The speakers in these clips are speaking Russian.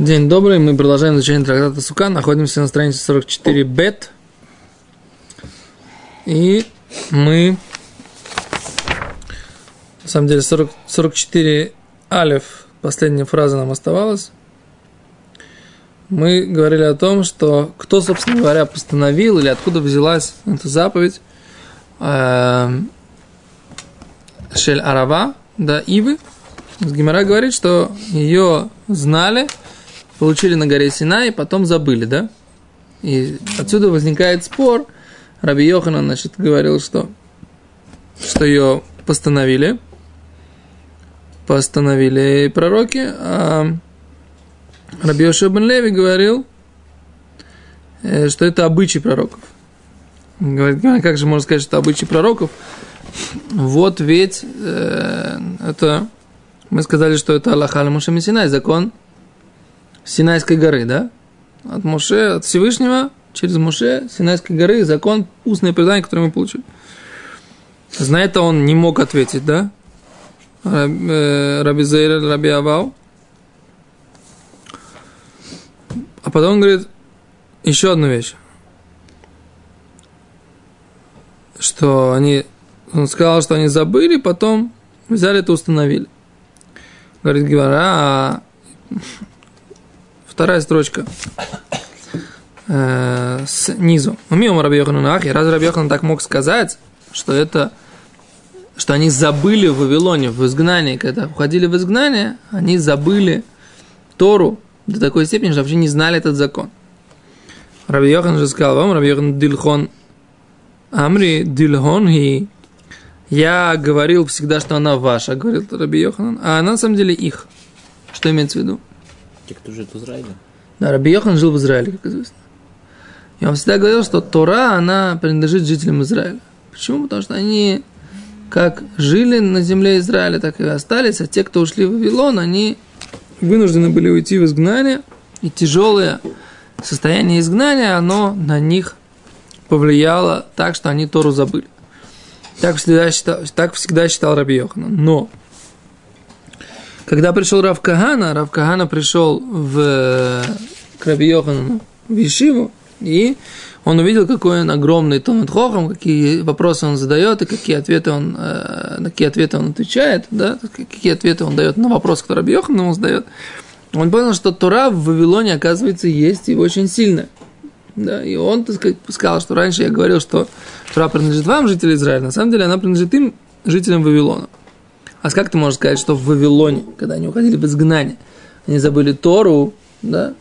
День добрый, мы продолжаем изучение трактата Сука, находимся на странице 44 бет. И мы, на самом деле, 40, 44 алев, последняя фраза нам оставалась. Мы говорили о том, что кто, собственно говоря, постановил или откуда взялась эта заповедь эм, Шель Арава, да, Ивы. Гимара говорит, что ее знали – получили на горе Синай, потом забыли, да? И отсюда возникает спор. Раби Йоханан, значит, говорил, что, что ее постановили, постановили пророки, а Раби бен Леви говорил, э, что это обычай пророков. Говорит, «А как же можно сказать, что это обычай пророков? Вот ведь э, это мы сказали, что это Аллаха Мушамисинай, закон Синайской горы, да? От Моше, от Всевышнего, через Моше, Синайской горы, закон, устное предание, которое мы получили. На это он не мог ответить, да? Э, Раби Зейр, Раби Авал. А потом он говорит еще одну вещь. Что они, он сказал, что они забыли, потом взяли это установили. Говорит Гивара, а вторая строчка э, снизу. Умиум Раби Йоханан Разве Раби Йохан так мог сказать, что это что они забыли в Вавилоне, в изгнании, когда уходили в изгнание, они забыли Тору до такой степени, что вообще не знали этот закон. Раби Йохан же сказал вам, Раби Йохан Дильхон Амри Дильхон и я говорил всегда, что она ваша, говорил Раби Йохан, а она на самом деле их. Что имеется в виду? Те, кто живет в Израиле. Да, Раби Йохан жил в Израиле, как известно. И он всегда говорил, что Тора, она принадлежит жителям Израиля. Почему? Потому что они как жили на земле Израиля, так и остались, а те, кто ушли в Вавилон, они вынуждены были уйти в изгнание, и тяжелое состояние изгнания, оно на них повлияло так, что они Тору забыли. Так всегда считал, так всегда считал Раби Йохана. Но когда пришел Рав Кагана, Рав Кагана пришел в, к Раби Йохану в Ешиву, и он увидел, какой он огромный Талмуд Хохам, какие вопросы он задает, и какие ответы он, э, на какие ответы он отвечает, да, какие ответы он дает на вопрос, который Раби Йохан ему задает. Он понял, что Тора в Вавилоне, оказывается, есть и очень сильная. Да, и он, так сказать, сказал, что раньше я говорил, что Тора принадлежит вам, жители Израиля, на самом деле она принадлежит им, жителям Вавилона. А как ты можешь сказать, что в Вавилоне, когда они уходили в изгнание, они забыли Тору, да,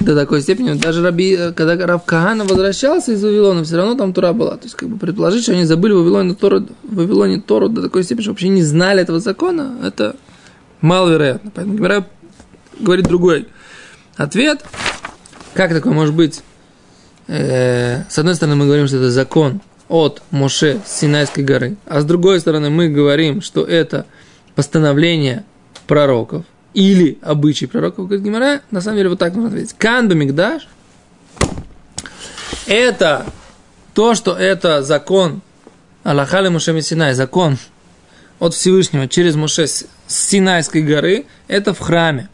до такой степени, даже Раби, когда Рав Кагана возвращался из Вавилона, все равно там Тора была. То есть, как бы предположить, что они забыли Вавилоне Тору, Вавилоне Тору до такой степени, что вообще не знали этого закона, это маловероятно. Поэтому Гимара говорит другой ответ. Как такое может быть? Э, с одной стороны, мы говорим, что это закон, от Моше с Синайской горы, а с другой стороны мы говорим, что это постановление пророков или обычай пророков, говорит Гимара, на самом деле вот так нужно ответить. Канду Мигдаш – это то, что это закон Аллахали Моше Синай, закон от Всевышнего через Моше с Синайской горы, это в храме.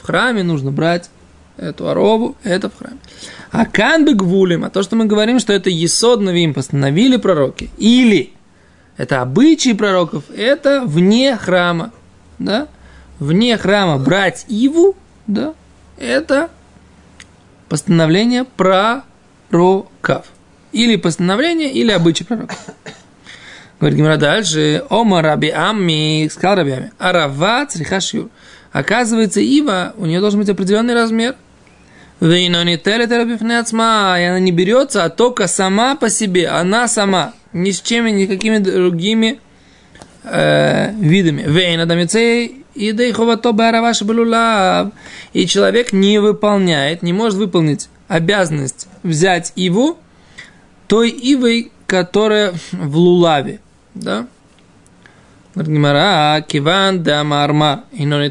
В храме нужно брать эту оробу, это в храме. А канбы гвулим, а то, что мы говорим, что это есод навим, постановили пророки, или это обычаи пророков, это вне храма, да, вне храма брать иву, да, это постановление пророков. Или постановление, или обычай пророков. Говорит Гимара дальше, Ома Раби Амми, сказал Раби Амми, Арава. Оказывается, ива, у нее должен быть определенный размер – и она не берется, а только сама по себе, она сама, ни с чем, никакими другими э, видами. Вейна дамицей и дейховато бараваш. И человек не выполняет, не может выполнить обязанность взять иву той ивой, которая в лулаве. Да? Гимара, киван да мармар, и но не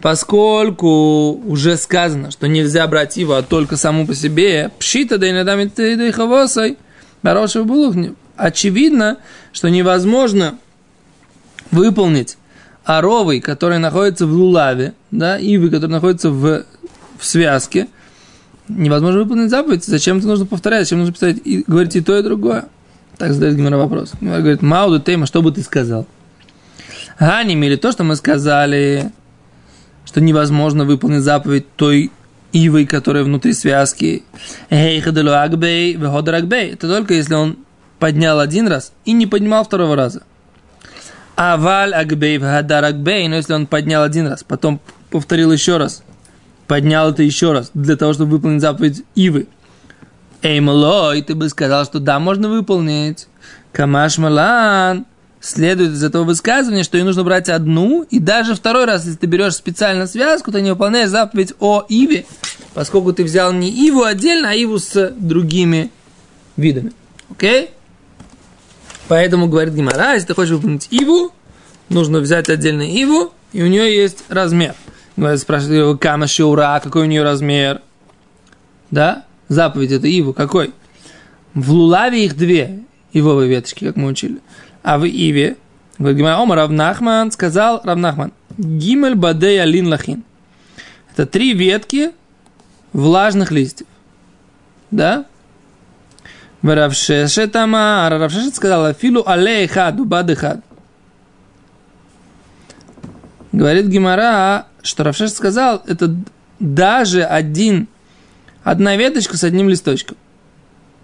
поскольку уже сказано, что нельзя брать его а только саму по себе, пшита да и надами ты хорошего булух, очевидно, что невозможно выполнить оровой, который находится в лулаве, да, ивы, который находится в, в связке, невозможно выполнить заповедь. Зачем это нужно повторять? Зачем нужно писать и говорить и то, и другое? Так задает Гимара вопрос. Гимара говорит, Мауду Тейма, что бы ты сказал? Ганим или то, что мы сказали, что невозможно выполнить заповедь той ивой, которая внутри связки. Это только если он поднял один раз и не поднимал второго раза. А валь агбей вгадар агбей, но если он поднял один раз, потом повторил еще раз, поднял это еще раз, для того, чтобы выполнить заповедь Ивы. Эй, малой, ты бы сказал, что да, можно выполнить. Камаш малан. Следует из этого высказывания, что ей нужно брать одну, и даже второй раз, если ты берешь специально связку, ты не выполняешь заповедь о Иве, поскольку ты взял не Иву отдельно, а Иву с другими видами. Окей? Okay? Поэтому, говорит Гимара, если ты хочешь выполнить Иву, нужно взять отдельно Иву, и у нее есть размер. Гимара спрашивает его, кама шиура, какой у нее размер? Да? Заповедь это Иву, какой? В Лулаве их две ивовые веточки, как мы учили. А в Иве, говорит Гимара, Ома Равнахман сказал, Равнахман, Гимель Бадей Алин Лахин. Это три ветки влажных листьев. Да? Равшешет Амар, Равшешет сказал, Афилу але хад, убад хад. Говорит Гимара, что Равшешет сказал, это даже один, одна веточка с одним листочком.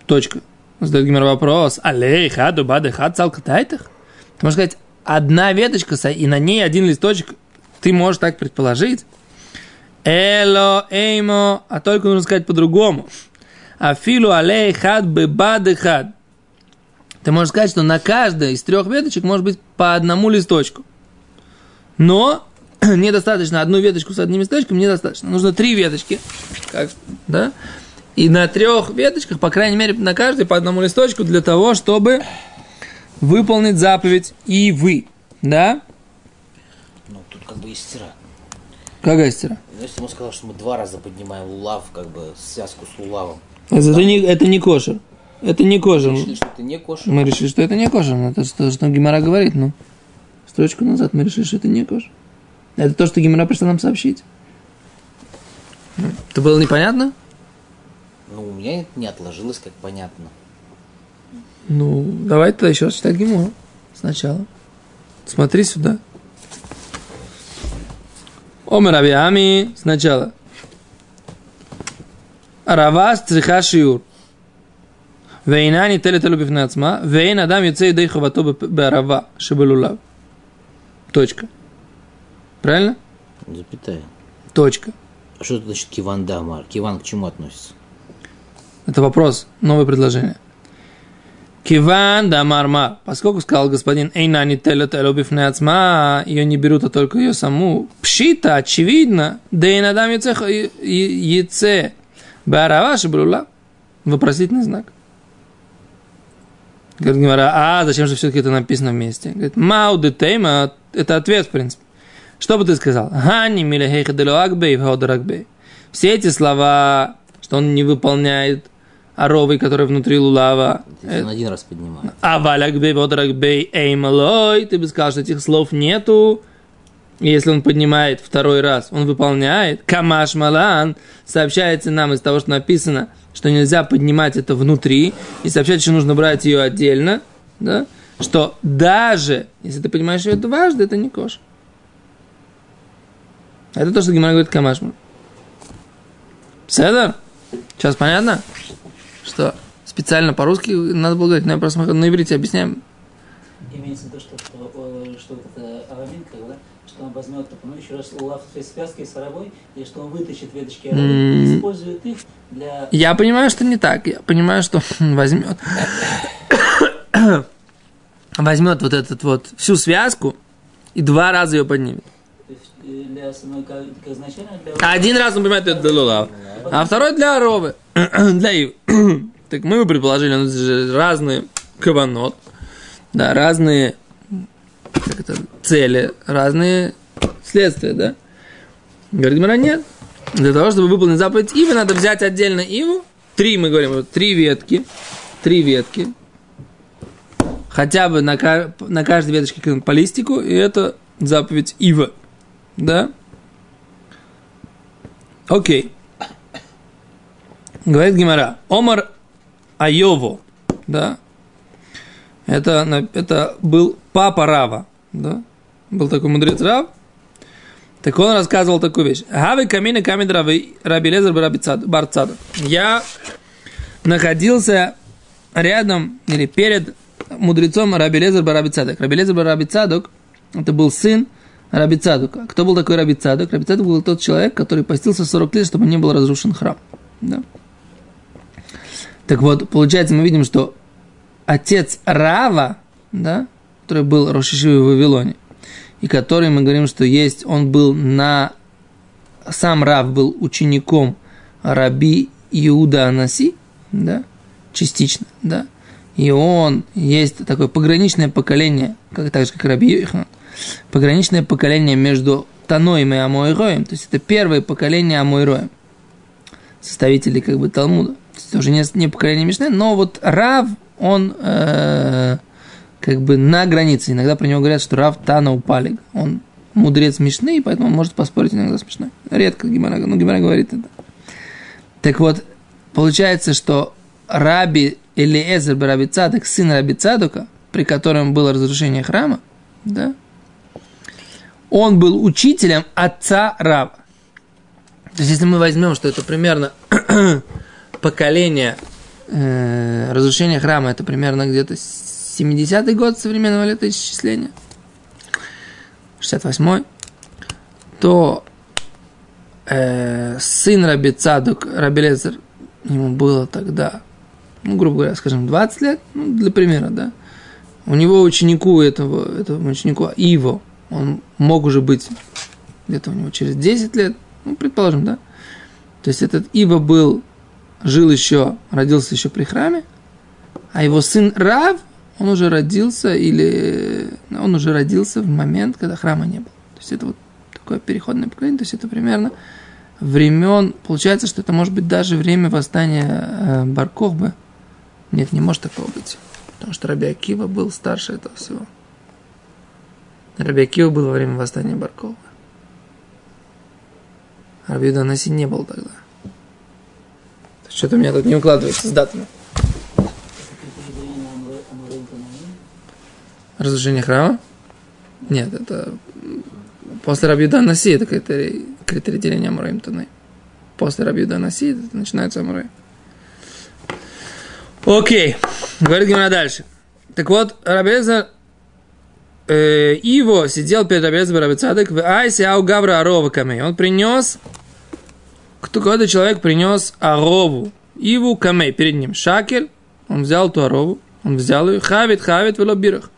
Точка. Задает Гимара вопрос, але хад, убад хад, цалка тайтах? Ты можешь сказать, одна веточка, и на ней один листочек, ты можешь так предположить? Эло, эймо, а только нужно сказать по-другому. Афилу алей хад бебад хад. Ты можешь сказать, что на каждой из трех веточек может быть по одному листочку. Но недостаточно одну веточку с одним листочком, недостаточно. Нужно три веточки. Как, да? И на трех веточках, по крайней мере, на каждой по одному листочку для того, чтобы выполнить заповедь и вы. Да? Ну, тут как бы есть стира. Какая стира? Ну, если ему сказал, что мы два раза поднимаем лулав, как бы связку с лулавом. Это, да. не, это не кошер. Это не кошер. Мы решили, что это не кошер. Мы решили, что это не кошер. Это что, что Гимара говорит, ну. Строчку назад мы решили, что это не кошер. Это то, что Гимара пришла нам сообщить. Это было непонятно? Ну, у меня это не отложилось, как понятно. Ну, давай тогда еще раз читать Гимору сначала. Смотри сюда. Омер Авиами сначала. Равас цриха шиур. ואינה ניטלת אלו בפני עצמה, ואין אדם יוצא ידי חובתו בערבה שבלולב. Точка. Правильно? Запятая. Точка. А что это значит киван дамар? Киван к чему относится? Это вопрос, новое предложение. Киван да марма. Поскольку сказал господин Эйна не телет ацма, ее не берут, а только ее саму. Пшита, очевидно, да и надам яйце Барава шабрула. Вопросительный знак. Говорит Гимара, а зачем же все-таки это написано вместе? Говорит, мау де тейма, это ответ, в принципе. Что бы ты сказал? Хани милехейха делуакбей в Все эти слова, что он не выполняет оровый, который внутри лулава. Это он один раз поднимает. А валякбей водракбей эймалой, ты бы сказал, что этих слов нету. Если он поднимает второй раз, он выполняет. Камаш малан сообщается нам из того, что написано, что нельзя поднимать это внутри, и сообщать, что нужно брать ее отдельно, да? что даже если ты понимаешь, это важно, это не кош. Это то, что Гимара говорит Камашман. Седер? Сейчас понятно? Что специально по-русски надо было говорить, но я просто на иврите объясняем. Имеется в виду, что, что, что это араминка, да? Что он возьмет, ну, еще раз лав связки с оровой, и что он вытащит веточки оровы mm. использует их для... Я понимаю, что не так. Я понимаю, что возьмет возьмет вот этот вот всю связку и два раза ее поднимет. Для самой, как, как изначально для... Один раз он понимает, это для лулав, а второй для оровы, для ив. Так мы бы предположили, у нас разные каванот, да, разные как это, цели, разные следствия, да? Говорит Гмара, нет. Для того, чтобы выполнить заповедь Ивы, надо взять отдельно Иву. Три, мы говорим, три ветки. Три ветки. Хотя бы на, на каждой веточке по листику. И это заповедь Ива. Да? Окей. Говорит Гимара. Омар Айово. Да? Это, это был папа Рава. Да? Был такой мудрец Рав. Так он рассказывал такую вещь. Гавы камины камень раби Раби Лезер Барцаду. Я находился рядом или перед мудрецом Раби Лезер Бараби Цадок. Раби Лезер Бараби Цадок, это был сын Раби Цадока. Кто был такой Раби Цадок? Раби Цадок был тот человек, который постился 40 лет, чтобы не был разрушен храм. Да? Так вот, получается, мы видим, что отец Рава, да, который был Рошишивой в Вавилоне, и который мы говорим, что есть, он был на... Сам Рав был учеником Раби Иуда Анаси, да, частично, да, и он есть такое пограничное поколение, как, так же, как Раби Йохан, пограничное поколение между Таноем и Амойроем, то есть это первое поколение Амойроем, составители как бы Талмуда. То есть это уже не, не поколение Мишны, но вот Рав, он э, как бы на границе. Иногда про него говорят, что Рав Тана Упалик. Он мудрец Мишны, и поэтому он может поспорить иногда с Мишной. Редко Гимара, ну, Гимара говорит это. Так вот, получается, что Раби Элиэзер Раби Цадок, сын Раби Цадока, при котором было разрушение храма, да, он был учителем отца Рава. То есть, если мы возьмем, что это примерно поколение э, разрушения храма, это примерно где-то 70-й год современного летоисчисления, 68-й, то э, сын Раби Цадук, Раби Лезер, ему было тогда, ну, грубо говоря, скажем, 20 лет, ну, для примера, да, у него ученику этого, этого ученику Иво, он мог уже быть где-то у него через 10 лет, ну, предположим, да, то есть этот Ива был, жил еще, родился еще при храме, а его сын Рав, он уже родился или он уже родился в момент, когда храма не было. То есть это вот такое переходное поколение, то есть это примерно времен, получается, что это может быть даже время восстания э, Баркохбы. Нет, не может такого быть, потому что Раби Акива был старше этого всего. Раби Акива был во время восстания Баркохбы. Раби Данаси не был тогда. Что-то у меня тут не укладывается с датами. Разрушение храма? Нет, это после Рабиуда Наси, это критерий, критерий деления Амураим Танай. После Рабиуда Наси это начинается Амураим. Окей, говорит Гимара дальше. Так вот, Рабеза э, Иво сидел перед Рабезом Рабицадек в Айсе Ау Гавра Арова Камей. Он принес, кто какой-то человек принес Арову, Иву Камей перед ним. Шакель, он взял ту Арову, он взял ее, хавит, хавит, велобирах.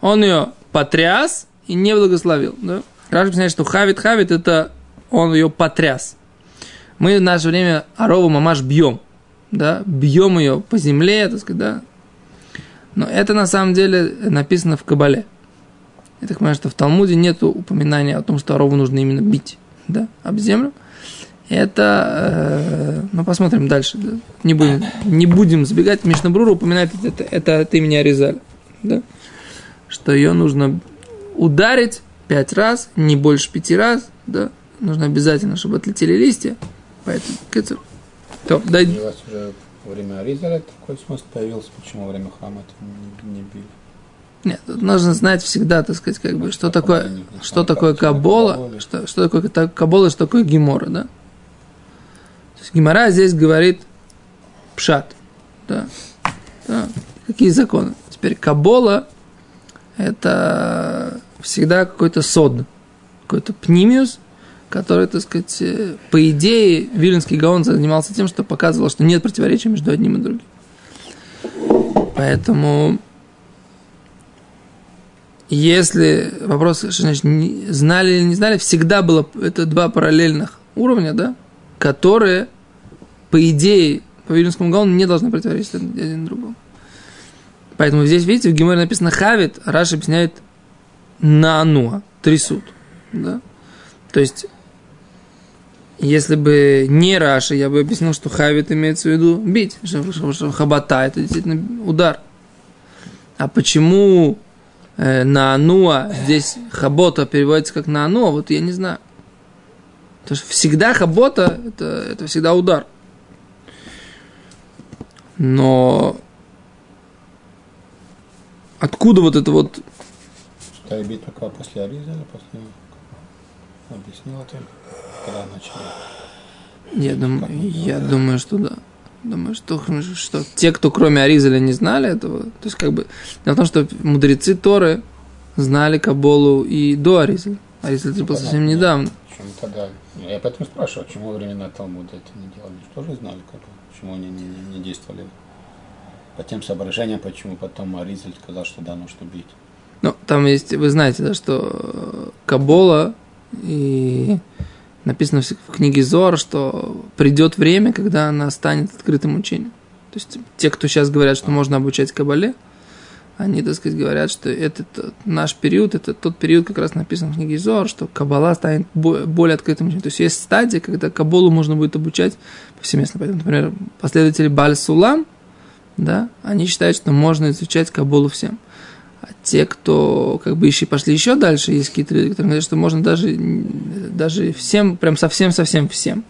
Он ее потряс и не благословил. Да? Раши объясняет, что хавит, хавит, это он ее потряс. Мы в наше время Арову мамаш бьем. Да? Бьем ее по земле, так сказать, да. Но это на самом деле написано в Кабале. Я так понимаю, что в Талмуде нет упоминания о том, что Арову нужно именно бить да, об землю. Это, э, ну, посмотрим дальше. Да? Не, будем, не будем забегать. Мишнабрура упоминает это, это от имени Аризаля. Да? Что ее нужно ударить пять раз, не больше пяти раз. Да? Нужно обязательно, чтобы отлетели листья. Поэтому, кицер. То, дай... И у вас уже во время Аризаля такой смысл появился, почему во время храма это не, не били? Нет, тут нужно знать всегда, так сказать, как бы, что такое, что такое это Кабола, что, что такое та- Кабола, что такое Гемора, да? Гемора здесь говорит пшат, да? да. Какие законы? Теперь Кабола – это всегда какой-то сод, какой-то пнимиус, который, так сказать, э, по идее, Виленский Гаон занимался тем, что показывал, что нет противоречия между одним и другим. Поэтому если вопрос, значит, знали или не знали, всегда было это два параллельных уровня, да, которые, по идее, по Вильнюсскому Гаону не должны противоречить один другому. Поэтому здесь, видите, в Гиморе написано хавит, а Раш объясняет на ануа, трясут. Да? То есть, если бы не Раша, я бы объяснил, что хавит имеется в виду бить, что, что- что хабата это действительно удар. А почему э, на Ануа, здесь хабота переводится как на Ануа, вот я не знаю. Потому что всегда хабота, это, это всегда удар. Но откуда вот это вот Шестая битва какая после Аризаля, после... Объяснил это, когда начали. Я думаю, я думаю, что да. Думаю, что, что те, кто кроме Аризаля не знали этого, то есть как бы, дело в том, что мудрецы Торы знали Каболу и до Аризаля. Аризаль это был совсем недавно. Почему тогда? Я поэтому спрашиваю, во времена Талмуда это не делали? Они же знали, бы, почему они не, не, действовали. По тем соображениям, почему потом Аризаль сказал, что да, нужно бить. Ну, там есть, вы знаете, да, что Кабола и написано в в книге Зор, что придет время, когда она станет открытым учением. То есть те, кто сейчас говорят, что можно обучать Кабале, они, так сказать, говорят, что этот э, наш период, это тот период, как раз написан в книге Зор, что Кабала станет бо- более открытым. То есть есть стадия, когда Каболу можно будет обучать повсеместно. Поэтому, например, последователи Баль Сулам, да, они считают, что можно изучать Каболу всем. А те, кто как бы еще пошли еще дальше, есть какие-то люди, которые говорят, что можно даже, даже всем, прям совсем-совсем всем.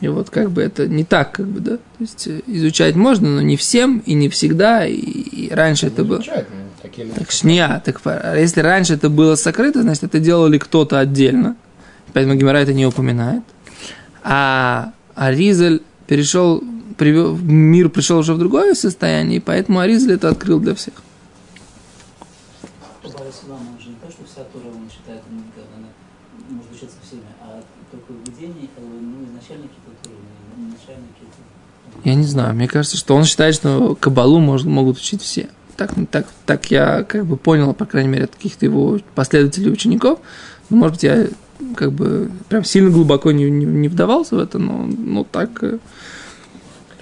И вот как бы это не так, как бы, да. То есть э, изучать можно, но не всем и не всегда. И, и раньше это было. Ну. Так шня, так а если раньше это было сокрыто, значит это делали кто-то отдельно. Поэтому Гимара это не упоминает. А Аризаль перешел, привел, мир пришел уже в другое состояние, и поэтому Аризаль это открыл для всех. Баба Сулам, он же не то, что вся Тора он считает, ну, как она может учиться всеми, а только в видении, как бы, ну, изначально какие-то Торы, ну, изначально какие-то... Я не знаю, мне кажется, что он считает, что Кабалу мож- могут учить все. Так, так, так я как бы понял, по крайней мере, от каких-то его последователей учеников. Ну, может быть, я как бы прям сильно глубоко не, не, не вдавался в это, но, но так... э, То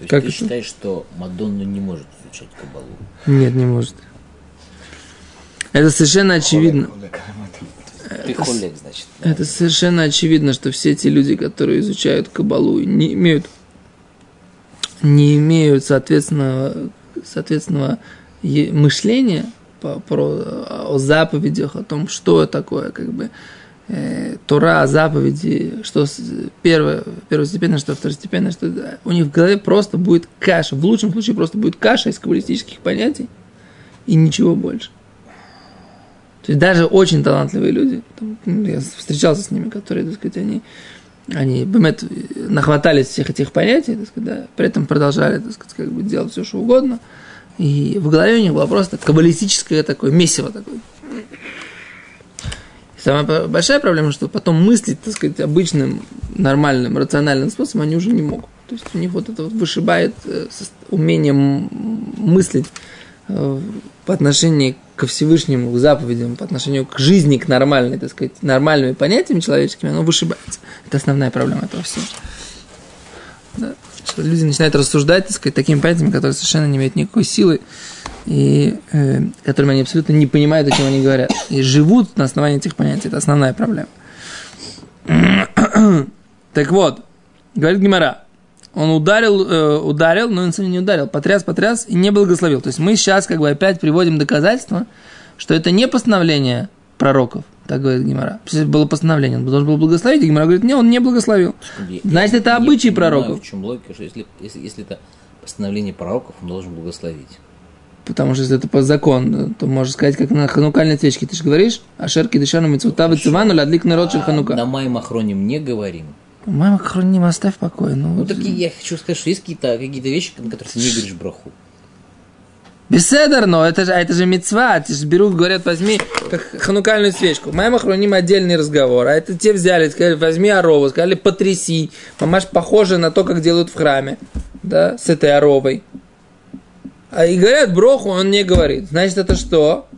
есть Как ты это? считаешь, что Мадонна не может изучать Кабалу? Нет, не может. Это совершенно очевидно. Ты холек, значит. Это совершенно очевидно, что все эти люди, которые изучают Кабалу, не имеют, не имеют соответственного, соответственного мышления по, про, о заповедях, о том, что такое, как бы, э, Тора, заповеди, что первое, первостепенно, что второстепенно, что у них в голове просто будет каша. В лучшем случае просто будет каша из каббалистических понятий и ничего больше. То есть даже очень талантливые люди, там, ну, я встречался с ними, которые, так сказать, они, они бемет, нахватались всех этих понятий, так сказать, да, при этом продолжали, так сказать, как бы делать все, что угодно. И в голове у них было просто каббалистическое такое месиво такое. И самая большая проблема, что потом мыслить, так сказать, обычным, нормальным, рациональным способом они уже не могут. То есть у них вот это вот вышибает э, умение мыслить э, по отношению ко Всевышнему, к заповедям, по отношению к жизни, к нормальной, так сказать, нормальными понятиями человеческими, оно вышибается. Это основная проблема этого всего. Да. Что люди начинают рассуждать, так сказать, такими понятиями, которые совершенно не имеют никакой силы, и э, которыми они абсолютно не понимают, о чем они говорят. И живут на основании этих понятий. Это основная проблема. так вот, говорит Гимара, он ударил, э, ударил, но сам не ударил, потряс, потряс и не благословил. То есть мы сейчас как бы опять приводим доказательства, что это не постановление пророков, так говорит Гимара. Было постановление, он должен был благословить, и Гимара говорит, не, он не благословил. Я- Значит, я это понимаю, пророков. В чем логика, что если, если, если это постановление пророков, он должен благословить. Потому что если это по закону, то можно сказать, как на ханукальной свечке. Ты же говоришь, ашерки дышану митцвута вицевану лядлик народ шель А ханука. на Майм Охроним не говорим. Мама храним, оставь в покое. Ну, Ну, так я хочу сказать, что есть какие-то какие вещи, на которые ты не говоришь браху. Беседер, но это же, а это же мецва, те же берут, говорят, возьми как ханукальную свечку. Мама храним отдельный разговор, а это те взяли, сказали, возьми орову, сказали, потряси. Мамаш похоже на то, как делают в храме, да, с этой оровой. А и говорят, броху он не говорит. Значит, это что?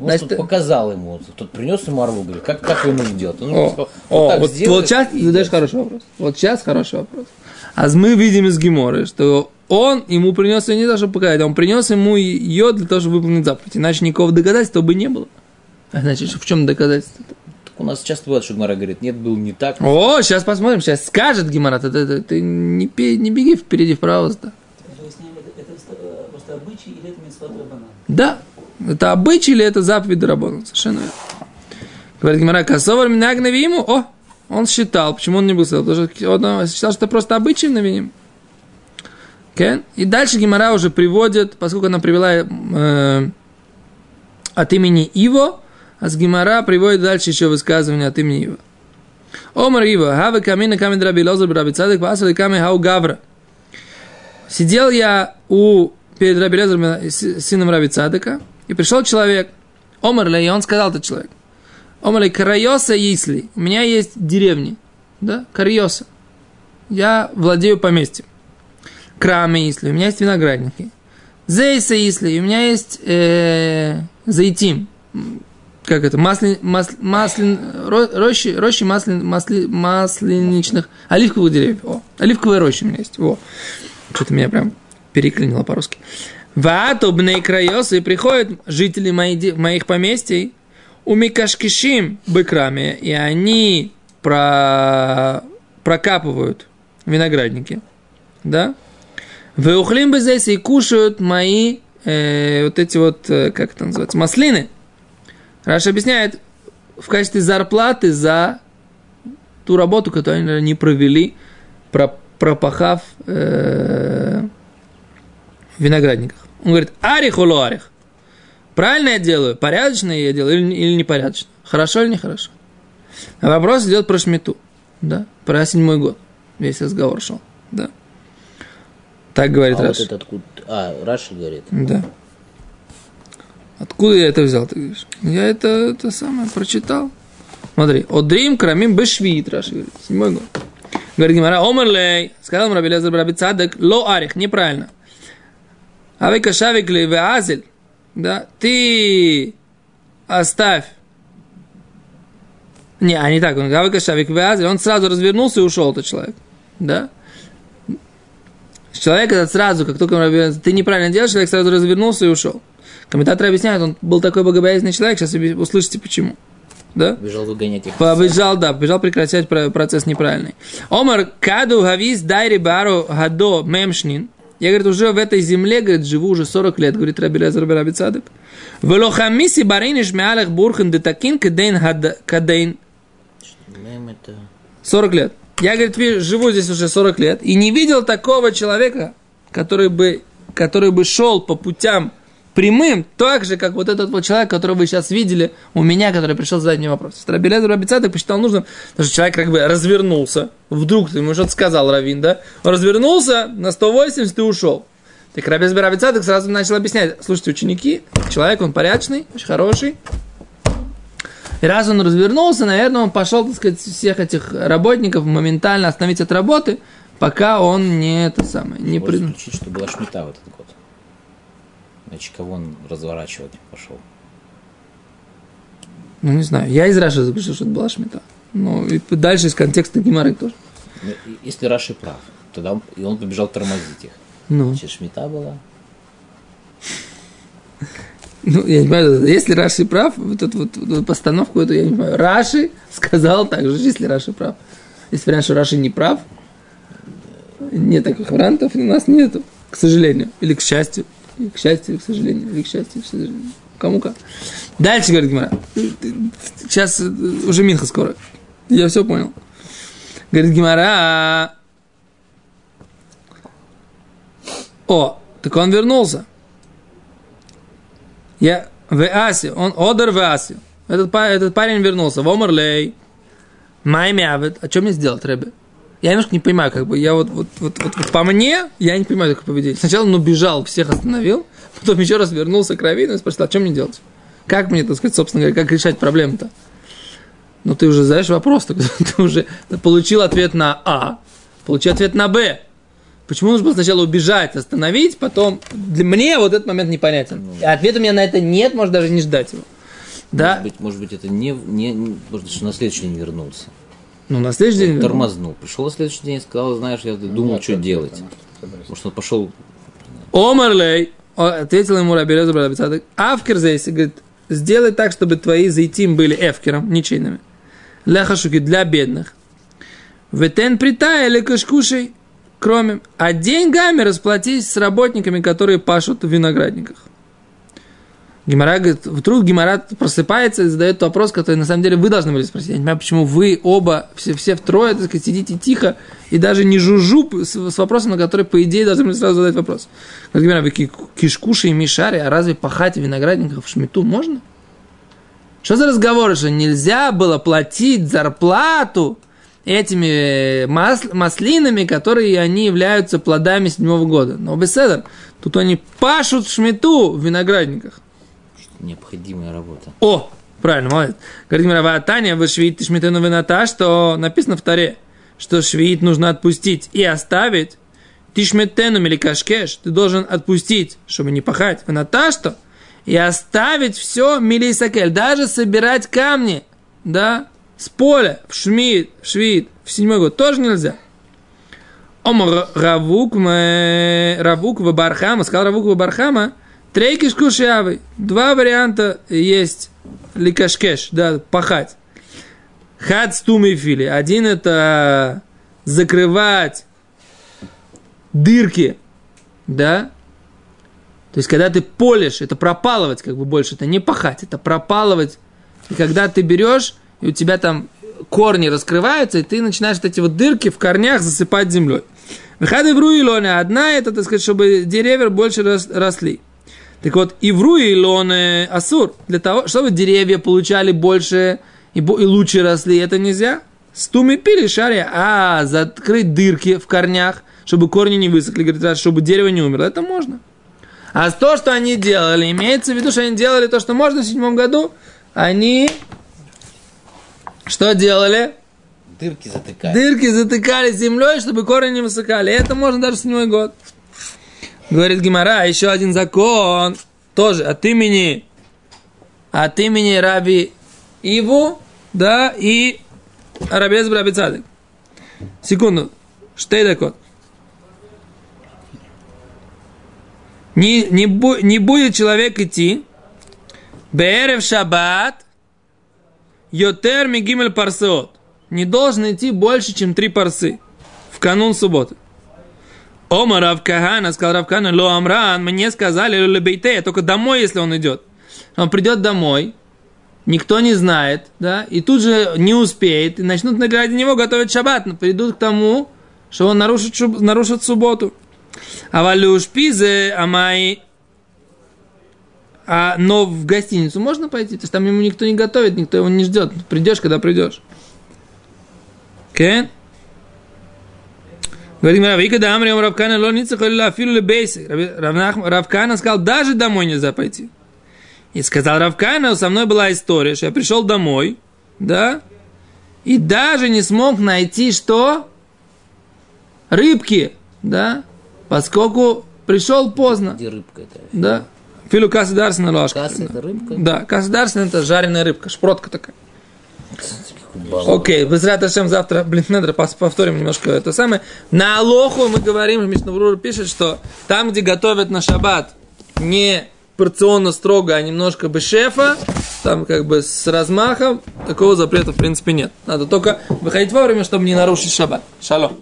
Он Значит, тут показал ему, тут принес ему орлу, говорит, как, как ему сделать? Он О, сказал, о, так вот, сделай, вот сейчас задаешь делай. хороший вопрос. Вот сейчас хороший вопрос. А мы видим из Геморы, что он ему принес ее не то, чтобы показать, он принес ему ее для того, чтобы выполнить заповедь. Иначе никакого доказательства бы не было. А значит, в чем доказательство? Так у нас часто бывает, что Гмара говорит, нет, был не так. О, сейчас посмотрим, сейчас скажет Гемора. Ты, ты- ты- ты не, пе- не беги впереди, вправо. Выясняем, это, это э, просто обычай или это митцва банан. Да, Это обычай или это заповедь работал? Совершенно верно. Говорит Гимара, Косовар Минаг Навииму, о, он считал, почему он не был потому что он считал, что это просто обычай Навиим. Okay? И дальше Гимара уже приводит, поскольку она привела э, от имени Иво, а с Гимара приводит дальше еще высказывание от имени Иво. Омар Иво, хавы камина камин раби лозер раби цадик, васали ками хау гавра. Сидел я у перед Раби Лезером, сыном Раби Цадыка, и пришел человек, Омар и он сказал этот человек, Омар Лей, Карайоса если, у меня есть деревни, да, Карайоса, я владею поместьем. Крамы если, у меня есть виноградники. Зейса если, у меня есть э, зайтим, как это, маслин, масл, маслин, рощи, рощи маслин, масли, масленичных, оливковых деревьев. О, оливковые рощи у меня есть. О, что-то меня прям переклинило по-русски. Ваатубные крайосы, приходят жители моих, моих поместий, у Микашкишим быкрами, и они про, прокапывают виноградники, да? Вы ухлим бы здесь и кушают мои э, вот эти вот, э, как это называется, маслины. Раша объясняет, в качестве зарплаты за ту работу, которую они провели, пропахав э, виноградниках. Он говорит, арих уло арих. Правильно я делаю, порядочно я делаю или, или непорядочно? Хорошо или нехорошо? А вопрос идет про шмету, да, про седьмой год. Весь разговор шел, да. Так говорит а Раши. Вот это откуда? А, Раши говорит. Да. Откуда я это взял, ты говоришь? Я это, это самое прочитал. Смотри, Одрим Крамим Бешвит, Раши говорит, седьмой год. Говорит Гимара, Омерлей, сказал Раби Лезер Раби Цадек, ло арих, неправильно. Авика шавик ли азель, да, ты оставь. Не, а не так, он Авика шавик азель, он сразу развернулся и ушел, этот человек, да. Человек этот сразу, как только он ты неправильно делаешь, человек сразу развернулся и ушел. Комментаторы объясняют, он был такой богобоязненный человек, сейчас услышите почему. Да? Побежал выгонять их. Побежал, да, побежал прекращать процесс неправильный. Омар каду гавис дайри бару гадо мемшнин. Я, говорит, уже в этой земле, говорит, живу уже 40 лет, говорит Раби Лезер Раби Цадек. Велохамиси бариниш меалех бурхен детакин кадейн кадейн. Мем это... 40 лет. Я, говорит, живу здесь уже 40 лет и не видел такого человека, который бы, который бы шел по путям прямым, так же, как вот этот вот человек, которого вы сейчас видели у меня, который пришел задать мне вопрос. Рабилезер Рабицаток посчитал нужным, потому что человек как бы развернулся, вдруг ты ему что-то сказал, Равин, да? Он развернулся на 180 и ушел. Так Рабизбер Рабицаток сразу начал объяснять, слушайте, ученики, человек, он порядочный, очень хороший, и раз он развернулся, наверное, он пошел, так сказать, всех этих работников моментально остановить от работы, пока он не это самое, не Можно при... исключить, что была шмита в этот год. Значит, кого он разворачивать пошел? Ну, не знаю. Я из Раши заключил, что это была шмита. Ну, и дальше из контекста Гимары тоже. Ну, Если Раши прав, тогда он, и он побежал тормозить их. Ну, Значит, шмита была. ну, я не понимаю, если Раши прав, вот эту вот, вот постановку эту я не понимаю. Раши сказал так же, если Раши прав. Если вариант, что Раши не прав, нет таких вариантов у нас нету, к сожалению. Или к счастью. Или к счастью, к сожалению. Или к счастью, к сожалению. Кому как. Дальше, говорит Гимара. Сейчас э, уже Минха скоро. Я все понял. Говорит Гимара. О, так он вернулся. Я в Асе, он одер в Асе. Этот, этот парень вернулся. В Омерлей. Маймявит. А что мне сделать, Рэбе? Я немножко не понимаю, как бы, я вот, вот, вот, вот, вот по мне, я не понимаю такое поведение. Сначала он убежал, всех остановил, потом еще раз вернулся к Равину и спросил, а что мне делать? Как мне, так сказать, собственно говоря, как решать проблему-то? Ну, ты уже знаешь вопрос, ты уже получил ответ на А, получил ответ на Б. Почему нужно было сначала убежать, остановить, потом... Для мне вот этот момент непонятен. И ответа у меня на это нет, может даже не ждать его. Да? Может быть, может быть это не, не, может что на следующий день вернулся. Ну, на следующий день... Тормознул. Пришел на следующий день и сказал, знаешь, я думал, Нет, что это- делать. это- Может, он пошел Омарлей, ответил ему Раби Лезер Раби Цадок, Авкер здесь, говорит, сделай так, чтобы твои зайтим были эвкером, ничейными. Ляхашуки для бедных. Ветен притай или кашкушей, кроме. А деньгами расплатись с работниками, которые пашут в виноградниках. Гимара говорит, вдруг Гимара просыпается и задает вопрос, который на самом деле вы должны были спросить. Я не понимаю, почему вы оба, все, все втрое, так сказать, сидите тихо и даже не жужжу с, с вопросом, на который, по идее, должны были сразу задать вопрос. Говорит Гимара, вы ки- кишкуши и мишари, а разве пахать виноградников в шмиту можно? Что за разговоры, что нельзя было платить зарплату этими мас- маслинами, которые они являются плодами седьмого года? Но беседер, тут они пашут в шмиту в виноградниках. Необходимая работа. О, правильно, молодец. Говорит Мирава Таня, вы швид тишмитену вината, что написано в таре, что швид нужно отпустить и оставить. Тишметену или кашкеш, ты должен отпустить, чтобы не пахать. Вината что? И оставить все милисакель, даже собирать камни, да, с поля, в шмид, в швид, в седьмой год, тоже нельзя. Омар Равук, Равук в Бархама, сказал Равук в Бархама, трейкиш кушявый. Два варианта есть ликашкеш, да, пахать. Хад стумы фили. Один это закрывать дырки, да, то есть, когда ты полишь, это пропалывать как бы больше, это не пахать, это пропалывать. И когда ты берешь, и у тебя там корни раскрываются, и ты начинаешь вот эти вот дырки в корнях засыпать землей. Выходы в руилоне. Одна это, так сказать, чтобы деревья больше рос- росли. Так вот, и в руилоне асур. Для того, чтобы деревья получали больше и, и лучше росли, это нельзя. Стуми пили шаре, а закрыть дырки в корнях, чтобы корни не высохли, говорит, Раши, чтобы дерево не умерло, это можно. А то, что они делали, имеется в виду, что они делали то, что можно в седьмом году, они что делали? Дырки затыкают. Дырки затыкали землей, чтобы корни не высыхали. Это можно даже в седьмой год. Говорит Гимара, еще один закон, тоже от имени, от имени Раби Иву, да, и Рабез Раби Цадик. Секунду. Штейдакот. Не, не, бу- не будет человек идти Беэрев Шаббат Йотер Мигимель Парсеот. Не должен идти больше, чем три парсы в канун субботы. Ома Равкахана, сказал Равкана, Ло Амран, мне сказали, Лебейте, только домой, если он идет. Он придет домой, никто не знает, да, и тут же не успеет, и начнут ради него готовить шаббат, но придут к тому, что он нарушит, нарушит субботу. А валюш пизе, амай, а, но в гостиницу можно пойти? То есть там ему никто не готовит, никто его не ждет. Придешь, когда придешь. Кен? Говорит, Равика да Амри Равкана лоница халила филу бейси. Равкана сказал, даже домой нельзя пойти. И сказал Равкана, со мной была история, что я пришел домой, да, и даже не смог найти что? Рыбки, да, поскольку пришел поздно, Где рыбка это? да. Филу кассы дарсена ложка. Касса это рыбка? Да, касса дарсена это жареная рыбка, шпротка такая. Окей, без Раташем завтра, блин, надо повторим немножко это самое. На Алоху мы говорим, Мишнабрур пишет, что там, где готовят на шаббат, не порционно строго, а немножко бы шефа, там как бы с размахом, такого запрета в принципе нет. Надо только выходить вовремя, чтобы не нарушить шаббат. Шалом.